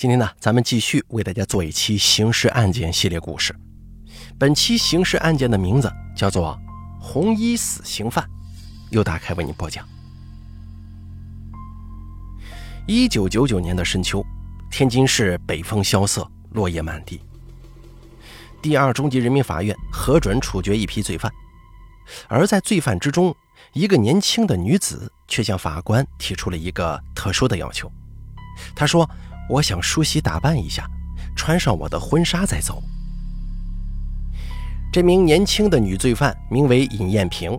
今天呢，咱们继续为大家做一期刑事案件系列故事。本期刑事案件的名字叫做“红衣死刑犯”，由打开为您播讲。一九九九年的深秋，天津市北风萧瑟，落叶满地。第二中级人民法院核准处决一批罪犯，而在罪犯之中，一个年轻的女子却向法官提出了一个特殊的要求。她说。我想梳洗打扮一下，穿上我的婚纱再走。这名年轻的女罪犯名为尹艳萍，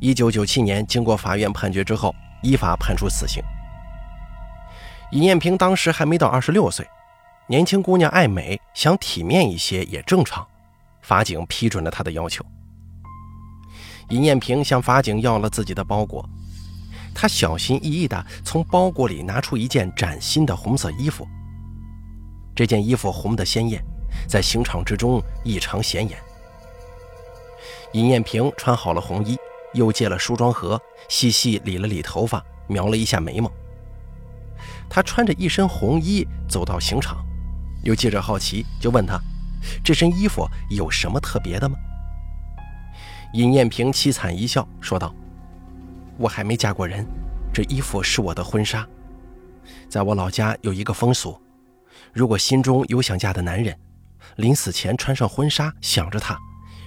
一九九七年经过法院判决之后，依法判处死刑。尹艳萍当时还没到二十六岁，年轻姑娘爱美，想体面一些也正常，法警批准了她的要求。尹艳萍向法警要了自己的包裹。他小心翼翼地从包裹里拿出一件崭新的红色衣服。这件衣服红得鲜艳，在刑场之中异常显眼。尹艳萍穿好了红衣，又借了梳妆盒，细细理了理头发，描了一下眉毛。她穿着一身红衣走到刑场，有记者好奇，就问她：“这身衣服有什么特别的吗？”尹艳萍凄惨一笑，说道。我还没嫁过人，这衣服是我的婚纱。在我老家有一个风俗，如果心中有想嫁的男人，临死前穿上婚纱想着他，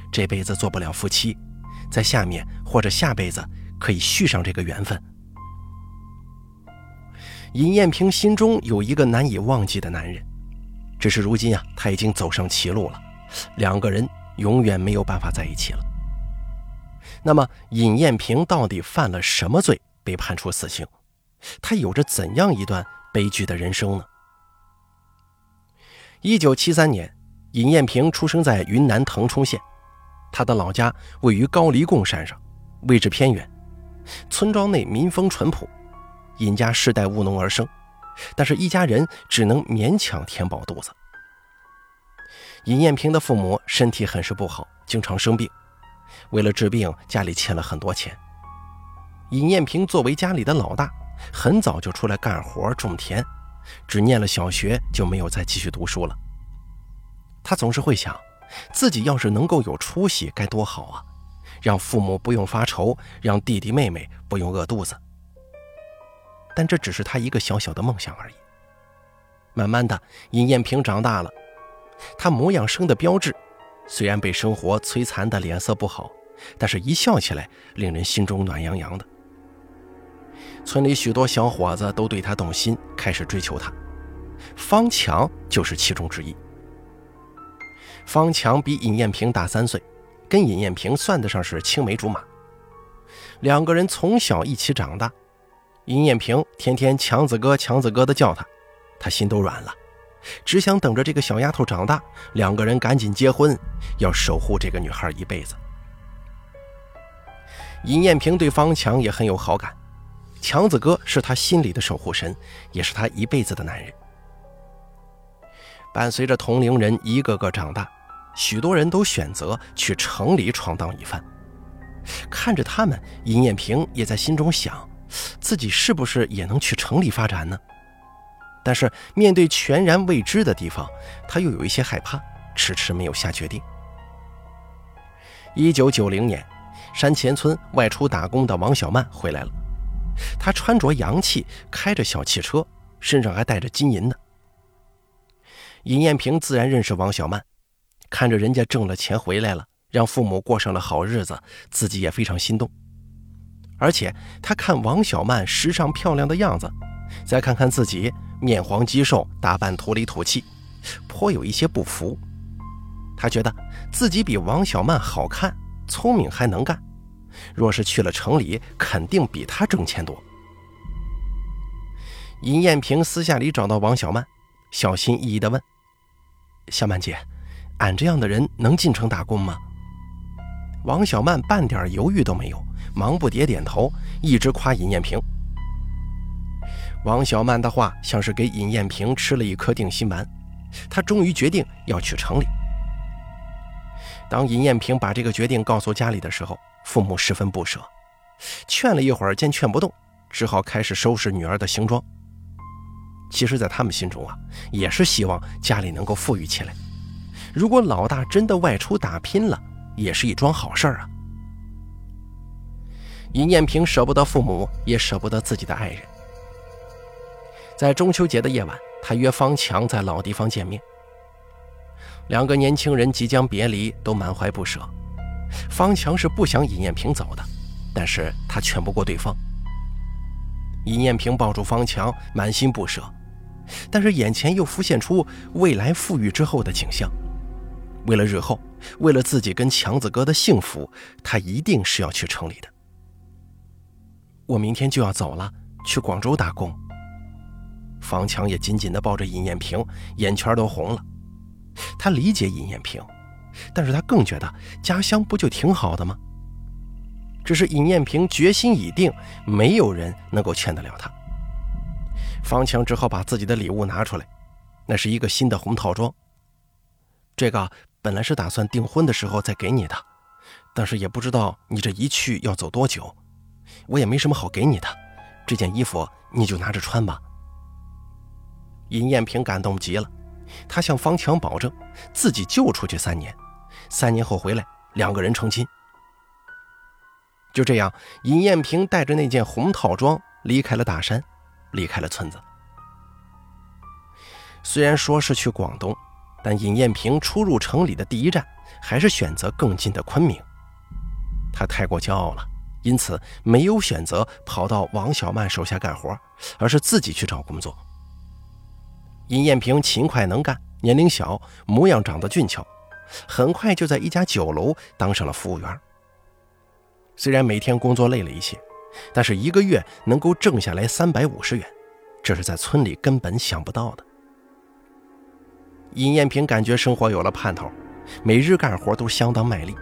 这辈子做不了夫妻，在下面或者下辈子可以续上这个缘分。尹艳萍心中有一个难以忘记的男人，只是如今啊，他已经走上歧路了，两个人永远没有办法在一起了。那么，尹艳萍到底犯了什么罪被判处死刑？她有着怎样一段悲剧的人生呢？一九七三年，尹艳萍出生在云南腾冲县，她的老家位于高黎贡山上，位置偏远，村庄内民风淳朴，尹家世代务农而生，但是一家人只能勉强填饱肚子。尹艳萍的父母身体很是不好，经常生病。为了治病，家里欠了很多钱。尹艳萍作为家里的老大，很早就出来干活种田，只念了小学就没有再继续读书了。他总是会想，自己要是能够有出息该多好啊，让父母不用发愁，让弟弟妹妹不用饿肚子。但这只是他一个小小的梦想而已。慢慢的，尹艳萍长大了，她模样生的标致。虽然被生活摧残的脸色不好，但是一笑起来，令人心中暖洋洋的。村里许多小伙子都对他动心，开始追求他。方强就是其中之一。方强比尹艳萍大三岁，跟尹艳萍算得上是青梅竹马。两个人从小一起长大，尹艳萍天天强子哥、强子哥的叫他，他心都软了。只想等着这个小丫头长大，两个人赶紧结婚，要守护这个女孩一辈子。尹艳萍对方强也很有好感，强子哥是她心里的守护神，也是她一辈子的男人。伴随着同龄人一个个长大，许多人都选择去城里闯荡一番。看着他们，尹艳萍也在心中想，自己是不是也能去城里发展呢？但是面对全然未知的地方，他又有一些害怕，迟迟没有下决定。一九九零年，山前村外出打工的王小曼回来了，她穿着洋气，开着小汽车，身上还带着金银呢。尹艳萍自然认识王小曼，看着人家挣了钱回来了，让父母过上了好日子，自己也非常心动。而且她看王小曼时尚漂亮的样子，再看看自己。面黄肌瘦，打扮土里土气，颇有一些不服。他觉得自己比王小曼好看、聪明，还能干。若是去了城里，肯定比他挣钱多。尹艳萍私下里找到王小曼，小心翼翼地问：“小曼姐，俺这样的人能进城打工吗？”王小曼半点犹豫都没有，忙不迭点头，一直夸尹艳萍。王小曼的话像是给尹艳萍吃了一颗定心丸，她终于决定要去城里。当尹艳萍把这个决定告诉家里的时候，父母十分不舍，劝了一会儿，见劝不动，只好开始收拾女儿的行装。其实，在他们心中啊，也是希望家里能够富裕起来。如果老大真的外出打拼了，也是一桩好事啊。尹艳萍舍不得父母，也舍不得自己的爱人。在中秋节的夜晚，他约方强在老地方见面。两个年轻人即将别离，都满怀不舍。方强是不想尹艳萍走的，但是他劝不过对方。尹艳萍抱住方强，满心不舍，但是眼前又浮现出未来富裕之后的景象。为了日后，为了自己跟强子哥的幸福，他一定是要去城里的。我明天就要走了，去广州打工。方强也紧紧地抱着尹艳萍，眼圈都红了。他理解尹艳萍，但是他更觉得家乡不就挺好的吗？只是尹艳萍决心已定，没有人能够劝得了她。方强只好把自己的礼物拿出来，那是一个新的红套装。这个本来是打算订婚的时候再给你的，但是也不知道你这一去要走多久，我也没什么好给你的。这件衣服你就拿着穿吧。尹艳萍感动极了，她向方强保证，自己就出去三年，三年后回来，两个人成亲。就这样，尹艳萍带着那件红套装离开了大山，离开了村子。虽然说是去广东，但尹艳萍初入城里的第一站还是选择更近的昆明。她太过骄傲了，因此没有选择跑到王小曼手下干活，而是自己去找工作。尹艳萍勤快能干，年龄小，模样长得俊俏，很快就在一家酒楼当上了服务员。虽然每天工作累了一些，但是一个月能够挣下来三百五十元，这是在村里根本想不到的。尹艳萍感觉生活有了盼头，每日干活都相当卖力。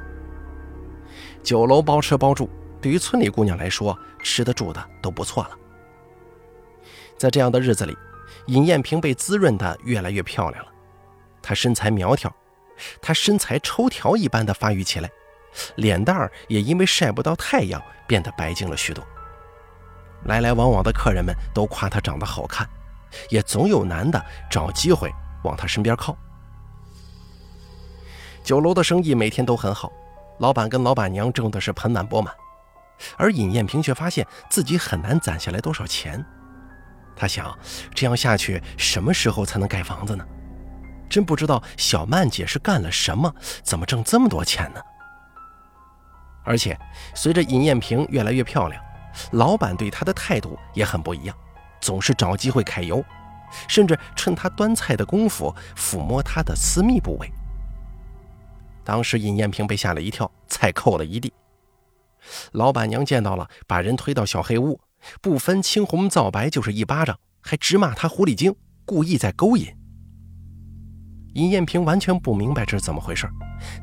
酒楼包吃包住，对于村里姑娘来说，吃的住的都不错了。在这样的日子里，尹艳萍被滋润的越来越漂亮了。她身材苗条，她身材抽条一般的发育起来。脸蛋儿也因为晒不到太阳变得白净了许多。来来往往的客人们都夸她长得好看，也总有男的找机会往她身边靠。酒楼的生意每天都很好，老板跟老板娘挣的是盆满钵满，而尹艳萍却发现自己很难攒下来多少钱。他想，这样下去什么时候才能盖房子呢？真不知道小曼姐是干了什么，怎么挣这么多钱呢？而且，随着尹艳萍越来越漂亮，老板对她的态度也很不一样，总是找机会揩油，甚至趁她端菜的功夫抚摸她的私密部位。当时尹艳萍被吓了一跳，菜扣了一地。老板娘见到了，把人推到小黑屋，不分青红皂白就是一巴掌，还直骂他狐狸精，故意在勾引。尹艳萍完全不明白这是怎么回事，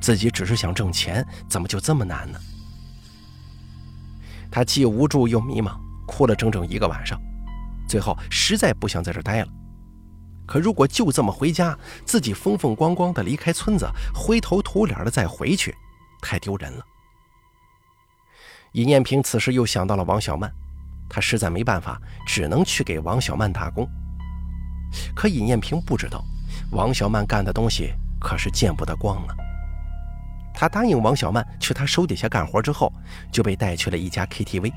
自己只是想挣钱，怎么就这么难呢？她既无助又迷茫，哭了整整一个晚上，最后实在不想在这待了。可如果就这么回家，自己风风光光的离开村子，灰头土脸的再回去，太丢人了。尹艳萍此时又想到了王小曼，他实在没办法，只能去给王小曼打工。可尹艳萍不知道。王小曼干的东西可是见不得光啊！他答应王小曼去他手底下干活之后，就被带去了一家 KTV。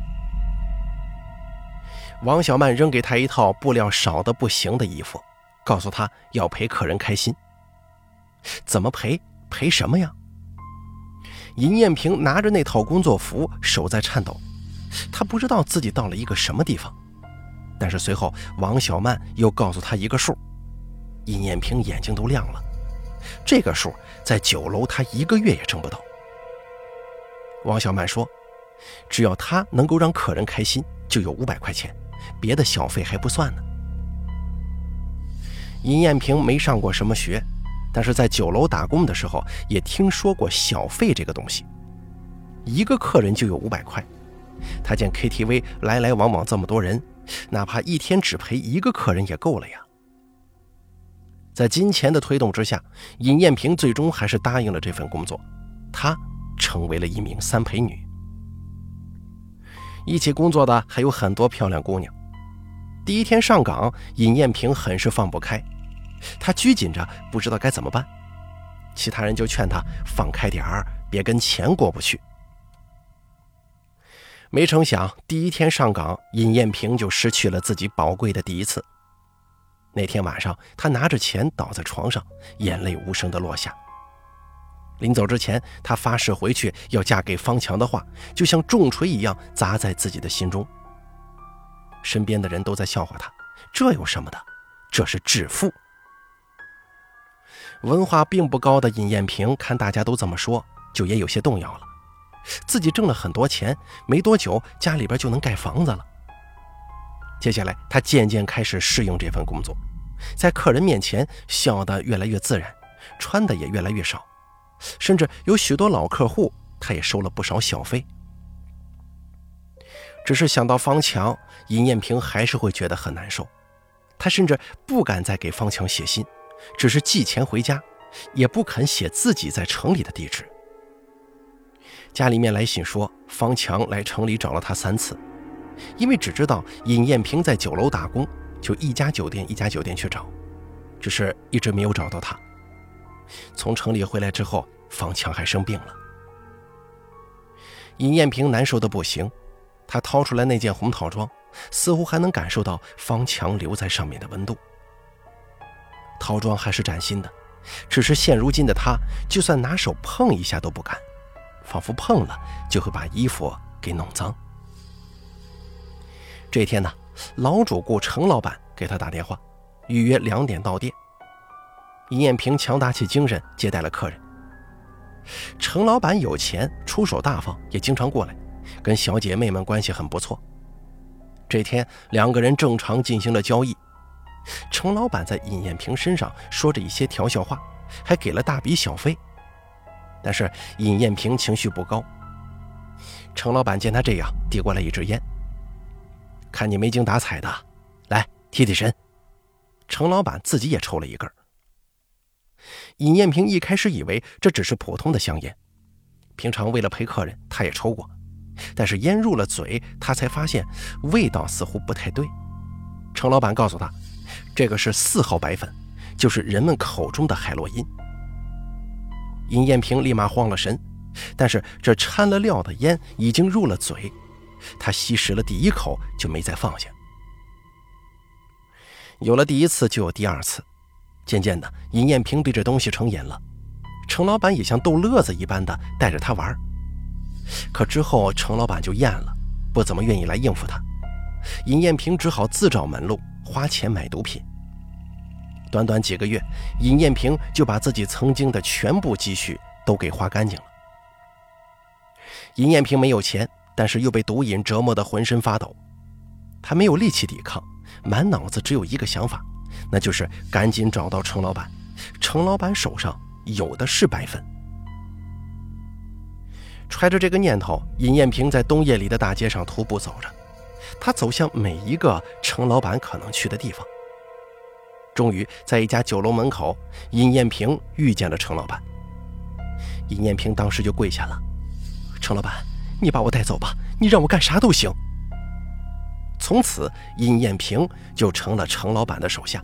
王小曼扔给他一套布料少的不行的衣服，告诉他要陪客人开心。怎么陪？陪什么呀？尹艳萍拿着那套工作服，手在颤抖，他不知道自己到了一个什么地方。但是随后，王小曼又告诉他一个数。尹艳萍眼睛都亮了，这个数在酒楼他一个月也挣不到。王小曼说：“只要她能够让客人开心，就有五百块钱，别的小费还不算呢。”尹艳萍没上过什么学，但是在酒楼打工的时候也听说过小费这个东西，一个客人就有五百块。他见 KTV 来来往往这么多人，哪怕一天只陪一个客人也够了呀。在金钱的推动之下，尹艳萍最终还是答应了这份工作。她成为了一名三陪女。一起工作的还有很多漂亮姑娘。第一天上岗，尹艳萍很是放不开，她拘谨着，不知道该怎么办。其他人就劝她放开点儿，别跟钱过不去。没成想，第一天上岗，尹艳萍就失去了自己宝贵的第一次。那天晚上，他拿着钱倒在床上，眼泪无声的落下。临走之前，他发誓回去要嫁给方强的话，就像重锤一样砸在自己的心中。身边的人都在笑话他，这有什么的？这是致富。文化并不高的尹艳萍看大家都这么说，就也有些动摇了。自己挣了很多钱，没多久家里边就能盖房子了。接下来，他渐渐开始适应这份工作，在客人面前笑得越来越自然，穿的也越来越少，甚至有许多老客户，他也收了不少小费。只是想到方强，尹艳平还是会觉得很难受。他甚至不敢再给方强写信，只是寄钱回家，也不肯写自己在城里的地址。家里面来信说，方强来城里找了他三次。因为只知道尹艳萍在酒楼打工，就一家酒店一家酒店去找，只是一直没有找到他。从城里回来之后，方强还生病了。尹艳萍难受的不行，她掏出来那件红套装，似乎还能感受到方强留在上面的温度。套装还是崭新的，只是现如今的她，就算拿手碰一下都不敢，仿佛碰了就会把衣服给弄脏。这天呢，老主顾程老板给他打电话，预约两点到店。尹艳萍强打起精神接待了客人。程老板有钱，出手大方，也经常过来，跟小姐妹们关系很不错。这天两个人正常进行了交易，程老板在尹艳萍身上说着一些调笑话，还给了大笔小费。但是尹艳萍情绪不高。程老板见他这样，递过来一支烟。看你没精打采的，来提提神。程老板自己也抽了一根。尹艳萍一开始以为这只是普通的香烟，平常为了陪客人，他也抽过。但是烟入了嘴，他才发现味道似乎不太对。程老板告诉他，这个是四号白粉，就是人们口中的海洛因。尹艳萍立马慌了神，但是这掺了料的烟已经入了嘴。她吸食了第一口就没再放下。有了第一次，就有第二次。渐渐的，尹艳萍对这东西成瘾了。程老板也像逗乐子一般的带着他玩。可之后，程老板就厌了，不怎么愿意来应付他。尹艳萍只好自找门路，花钱买毒品。短短几个月，尹艳萍就把自己曾经的全部积蓄都给花干净了。尹艳萍没有钱。但是又被毒瘾折磨得浑身发抖，她没有力气抵抗，满脑子只有一个想法，那就是赶紧找到程老板。程老板手上有的是白粉。揣着这个念头，尹艳萍在冬夜里的大街上徒步走着，她走向每一个程老板可能去的地方。终于在一家酒楼门口，尹艳萍遇见了程老板。尹艳萍当时就跪下了：“程老板。”你把我带走吧，你让我干啥都行。从此，尹艳萍就成了程老板的手下。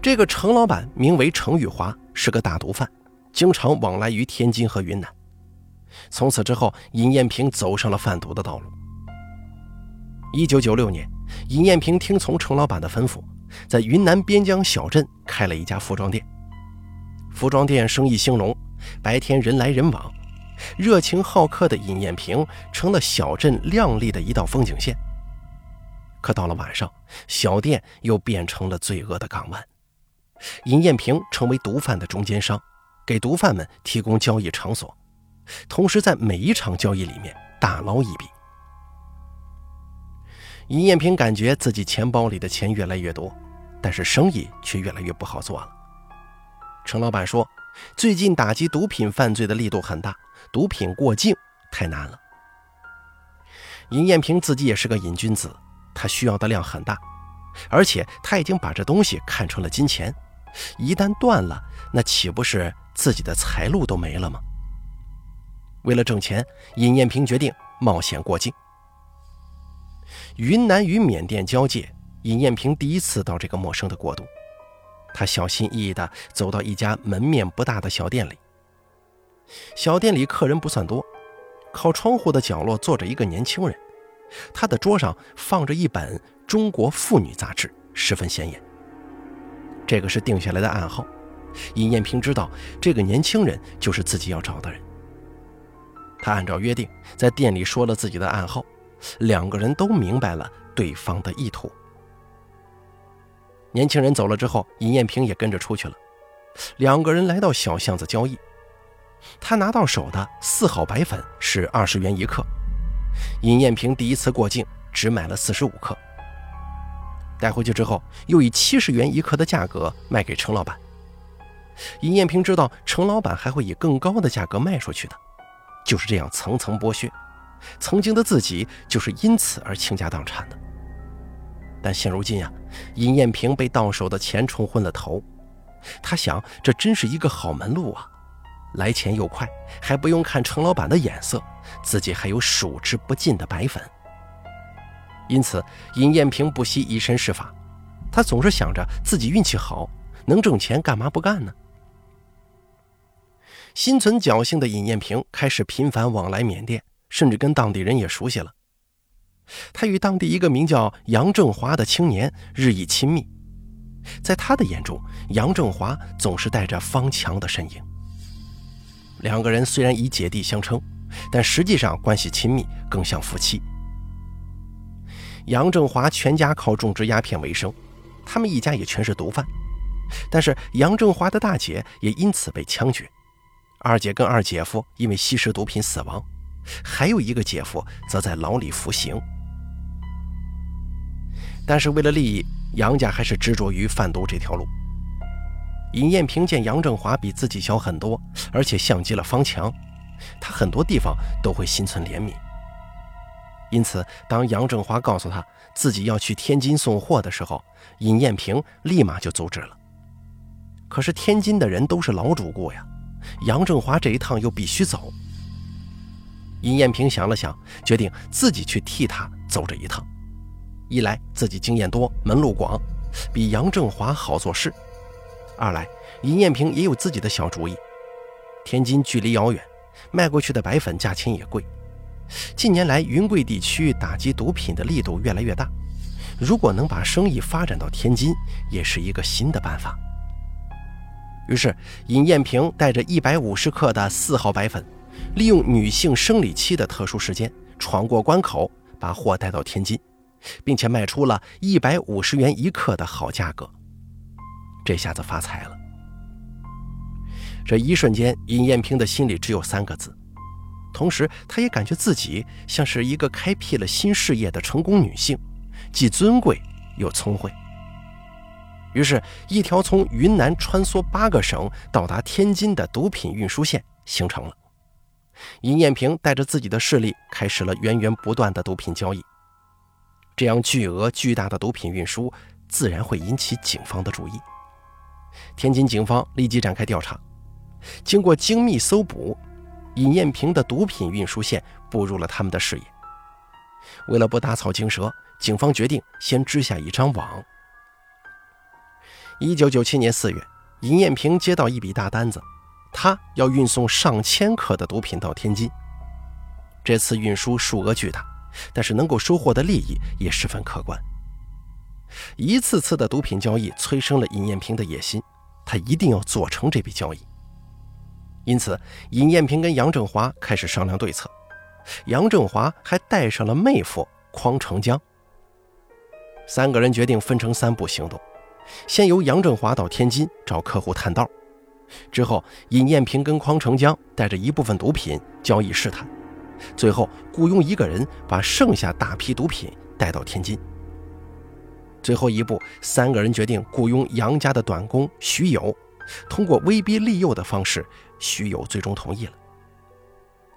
这个程老板名为程玉华，是个大毒贩，经常往来于天津和云南。从此之后，尹艳萍走上了贩毒的道路。一九九六年，尹艳萍听从程老板的吩咐，在云南边疆小镇开了一家服装店。服装店生意兴隆，白天人来人往。热情好客的尹艳萍成了小镇亮丽的一道风景线。可到了晚上，小店又变成了罪恶的港湾。尹艳萍成为毒贩的中间商，给毒贩们提供交易场所，同时在每一场交易里面大捞一笔。尹艳平感觉自己钱包里的钱越来越多，但是生意却越来越不好做了。程老板说，最近打击毒品犯罪的力度很大。毒品过境太难了。尹艳平自己也是个瘾君子，他需要的量很大，而且他已经把这东西看成了金钱，一旦断了，那岂不是自己的财路都没了吗？为了挣钱，尹艳平决定冒险过境。云南与缅甸交界，尹艳萍第一次到这个陌生的国度。他小心翼翼地走到一家门面不大的小店里。小店里客人不算多，靠窗户的角落坐着一个年轻人，他的桌上放着一本《中国妇女杂志》，十分显眼。这个是定下来的暗号。尹艳萍知道这个年轻人就是自己要找的人。他按照约定在店里说了自己的暗号，两个人都明白了对方的意图。年轻人走了之后，尹艳萍也跟着出去了。两个人来到小巷子交易。他拿到手的四号白粉是二十元一克，尹艳萍第一次过境只买了四十五克，带回去之后又以七十元一克的价格卖给程老板。尹艳萍知道程老板还会以更高的价格卖出去的，就是这样层层剥削，曾经的自己就是因此而倾家荡产的。但现如今呀，尹艳萍被到手的钱冲昏了头，他想这真是一个好门路啊，来钱又快，还不用看程老板的眼色，自己还有数之不尽的白粉。因此，尹艳萍不惜以身试法，他总是想着自己运气好，能挣钱，干嘛不干呢？心存侥幸的尹艳萍开始频繁往来缅甸，甚至跟当地人也熟悉了。他与当地一个名叫杨正华的青年日益亲密，在他的眼中，杨正华总是带着方强的身影。两个人虽然以姐弟相称，但实际上关系亲密，更像夫妻。杨正华全家靠种植鸦片为生，他们一家也全是毒贩，但是杨正华的大姐也因此被枪决，二姐跟二姐夫因为吸食毒品死亡，还有一个姐夫则在牢里服刑。但是为了利益，杨家还是执着于贩毒这条路。尹艳萍见杨正华比自己小很多，而且像极了方强，他很多地方都会心存怜悯。因此，当杨正华告诉他自己要去天津送货的时候，尹艳萍立马就阻止了。可是天津的人都是老主顾呀，杨正华这一趟又必须走。尹艳萍想了想，决定自己去替他走这一趟。一来自己经验多，门路广，比杨正华好做事；二来尹艳萍也有自己的小主意。天津距离遥远，卖过去的白粉价钱也贵。近年来云贵地区打击毒品的力度越来越大，如果能把生意发展到天津，也是一个新的办法。于是尹艳萍带着一百五十克的四号白粉，利用女性生理期的特殊时间，闯过关口，把货带到天津。并且卖出了一百五十元一克的好价格，这下子发财了。这一瞬间，尹艳萍的心里只有三个字，同时她也感觉自己像是一个开辟了新事业的成功女性，既尊贵又聪慧。于是，一条从云南穿梭八个省到达天津的毒品运输线形成了。尹艳萍带着自己的势力，开始了源源不断的毒品交易。这样巨额巨大的毒品运输，自然会引起警方的注意。天津警方立即展开调查，经过精密搜捕，尹艳萍的毒品运输线步入了他们的视野。为了不打草惊蛇，警方决定先织下一张网。一九九七年四月，尹艳萍接到一笔大单子，他要运送上千克的毒品到天津。这次运输数额巨大。但是能够收获的利益也十分可观。一次次的毒品交易催生了尹艳萍的野心，她一定要做成这笔交易。因此，尹艳萍跟杨振华开始商量对策。杨振华还带上了妹夫匡成江。三个人决定分成三步行动：先由杨振华到天津找客户探道，之后尹艳萍跟匡成江带着一部分毒品交易试探。最后雇佣一个人把剩下大批毒品带到天津。最后一步，三个人决定雇佣杨家的短工徐友，通过威逼利诱的方式，徐友最终同意了。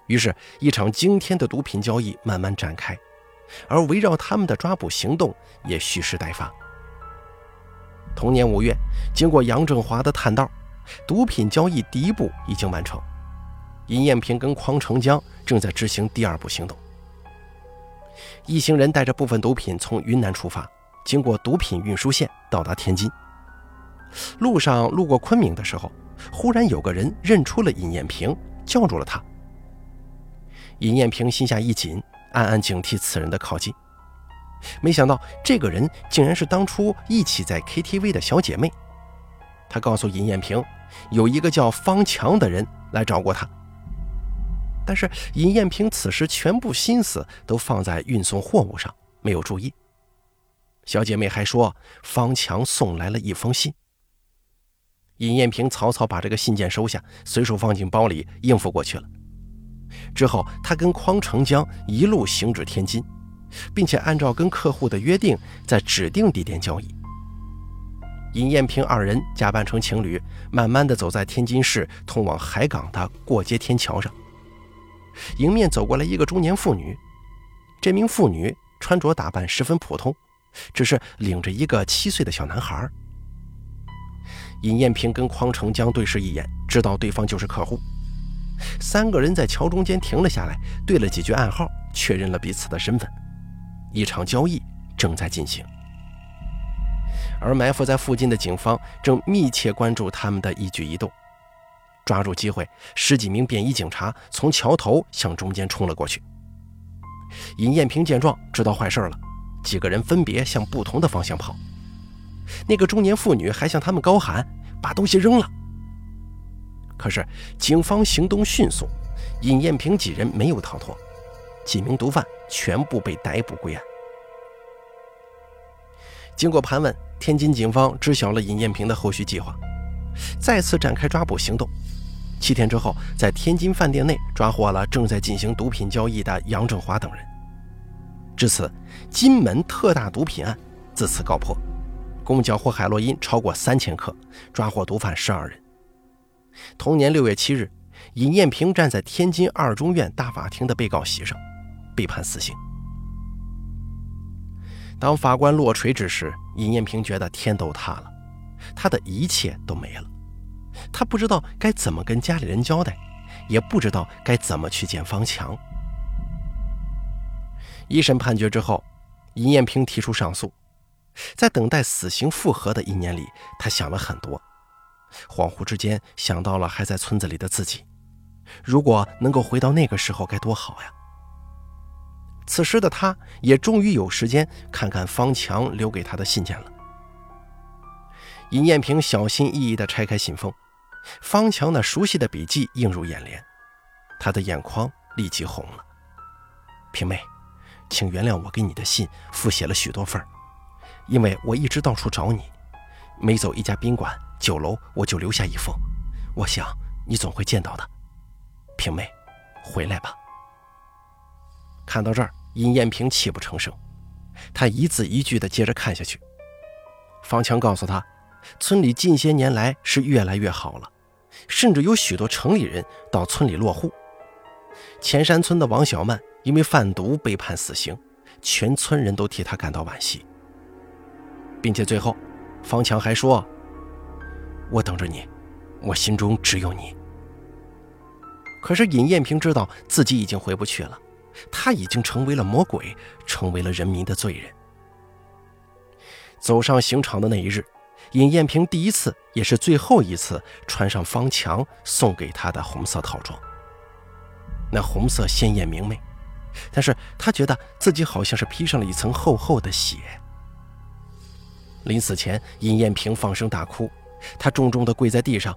于是，一场惊天的毒品交易慢慢展开，而围绕他们的抓捕行动也蓄势待发。同年五月，经过杨振华的探道，毒品交易第一步已经完成。尹艳萍跟匡成江正在执行第二步行动。一行人带着部分毒品从云南出发，经过毒品运输线到达天津。路上路过昆明的时候，忽然有个人认出了尹艳平，叫住了他。尹艳平心下一紧，暗暗警惕此人的靠近。没想到这个人竟然是当初一起在 KTV 的小姐妹。他告诉尹艳萍，有一个叫方强的人来找过他。但是尹艳萍此时全部心思都放在运送货物上，没有注意。小姐妹还说，方强送来了一封信。尹艳萍草草把这个信件收下，随手放进包里，应付过去了。之后，他跟匡成江一路行至天津，并且按照跟客户的约定，在指定地点交易。尹艳萍二人假扮成情侣，慢慢的走在天津市通往海港的过街天桥上。迎面走过来一个中年妇女，这名妇女穿着打扮十分普通，只是领着一个七岁的小男孩。尹艳萍跟匡成江对视一眼，知道对方就是客户。三个人在桥中间停了下来，对了几句暗号，确认了彼此的身份。一场交易正在进行，而埋伏在附近的警方正密切关注他们的一举一动。抓住机会，十几名便衣警察从桥头向中间冲了过去。尹艳萍见状，知道坏事了，几个人分别向不同的方向跑。那个中年妇女还向他们高喊：“把东西扔了！”可是警方行动迅速，尹艳萍几人没有逃脱，几名毒贩全部被逮捕归案。经过盘问，天津警方知晓了尹艳萍的后续计划，再次展开抓捕行动。七天之后，在天津饭店内抓获了正在进行毒品交易的杨正华等人。至此，金门特大毒品案自此告破，共缴获海洛因超过三千克，抓获毒贩十二人。同年六月七日，尹艳萍站在天津二中院大法庭的被告席上，被判死刑。当法官落锤之时，尹艳萍觉得天都塌了，他的一切都没了。他不知道该怎么跟家里人交代，也不知道该怎么去见方强。一审判决之后，尹艳萍提出上诉。在等待死刑复核的一年里，他想了很多。恍惚之间想到了还在村子里的自己，如果能够回到那个时候该多好呀！此时的他也终于有时间看看方强留给他的信件了。尹艳萍小心翼翼地拆开信封，方强那熟悉的笔迹映入眼帘，他的眼眶立即红了。平妹，请原谅我给你的信复写了许多份因为我一直到处找你，每走一家宾馆。酒楼，我就留下一封，我想你总会见到的。平妹，回来吧。看到这儿，尹艳萍泣不成声，他一字一句地接着看下去。方强告诉他，村里近些年来是越来越好了，甚至有许多城里人到村里落户。前山村的王小曼因为贩毒被判死刑，全村人都替他感到惋惜，并且最后，方强还说。我等着你，我心中只有你。可是尹艳萍知道自己已经回不去了，他已经成为了魔鬼，成为了人民的罪人。走上刑场的那一日，尹艳萍第一次也是最后一次穿上方强送给他的红色套装。那红色鲜艳明媚，但是他觉得自己好像是披上了一层厚厚的血。临死前，尹艳萍放声大哭。他重重地跪在地上，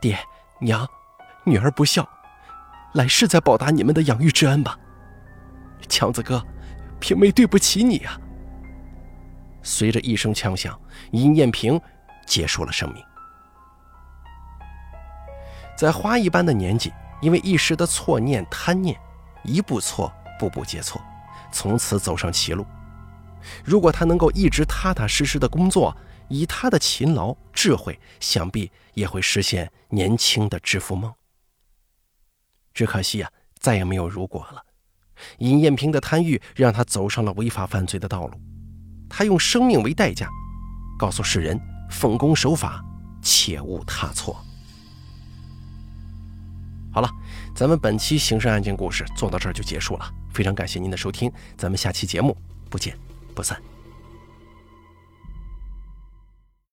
爹娘，女儿不孝，来世再报答你们的养育之恩吧。强子哥，平妹对不起你啊。随着一声枪响，尹艳平结束了生命。在花一般的年纪，因为一时的错念贪念，一步错，步步皆错，从此走上歧路。如果他能够一直踏踏实实的工作，以他的勤劳智慧，想必也会实现年轻的致富梦。只可惜啊，再也没有如果了。尹艳萍的贪欲让她走上了违法犯罪的道路，她用生命为代价，告诉世人：奉公守法，切勿踏错。好了，咱们本期刑事案件故事做到这儿就结束了。非常感谢您的收听，咱们下期节目不见不散。